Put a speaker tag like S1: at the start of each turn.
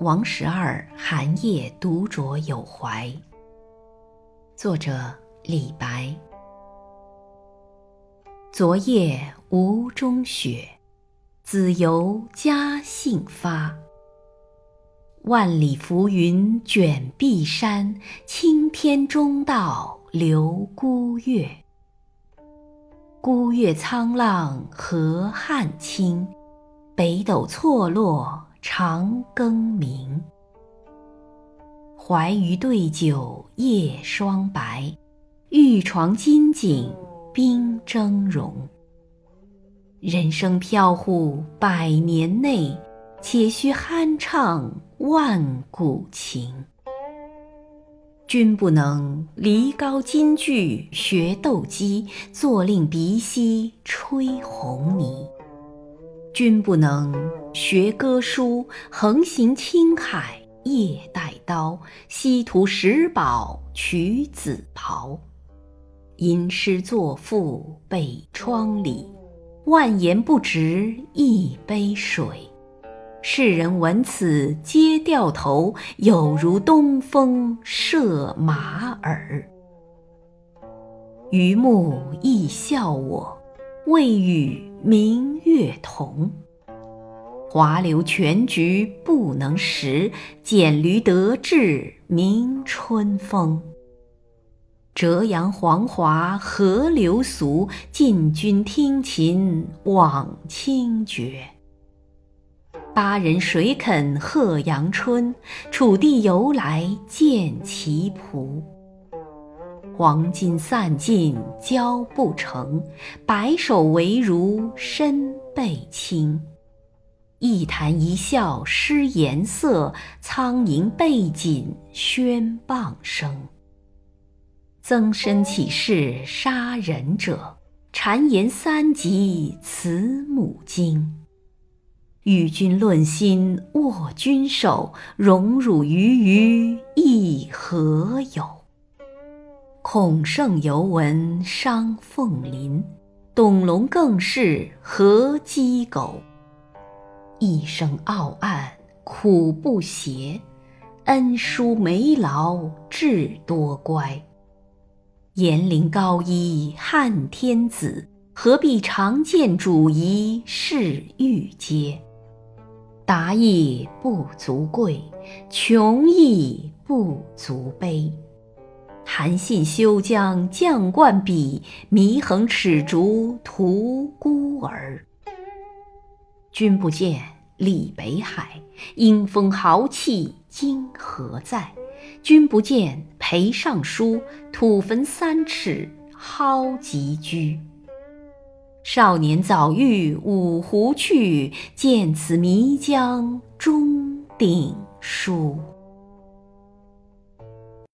S1: 王十二寒夜独酌有怀。作者李白。昨夜吴中雪，子由嘉兴发。万里浮云卷碧山，青天中道流孤月。孤月沧浪何汉清，北斗错落长庚明。怀余对酒夜双白，玉床金井冰峥嵘。人生飘忽百年内，且须酣畅万古情。君不能离高金句学斗鸡，坐令鼻息吹红泥。君不能学歌书，横行青海夜带刀，西图石宝取紫袍。吟诗作赋北窗里，万言不值一杯水。世人闻此皆掉头，有如东风射马耳。渔目亦笑我，未与明月同。华流全局不能识，剪驴得志明春风。折杨黄华何流俗，进军听琴枉清绝。巴人谁肯贺阳春？楚地由来见其仆。黄金散尽交不成，白首为儒身背轻。一谈一笑失颜色，苍蝇背锦喧傍声。曾参岂是杀人者？谗言三级慈母经。与君论心握君手，荣辱于余亦何有？孔圣犹闻伤凤麟，董龙更是何鸡狗？一生傲岸苦不谐，恩殊梅劳智多乖。严陵高一汉天子，何必常见主仪侍玉阶？达亦不足贵，穷亦不足悲。韩信休将将冠比，祢衡尺竹屠孤儿。君不见，李北海，英风豪气今何在？君不见，裴尚书，土坟三尺蒿棘居。少年早遇五湖去，见此迷江中鼎书。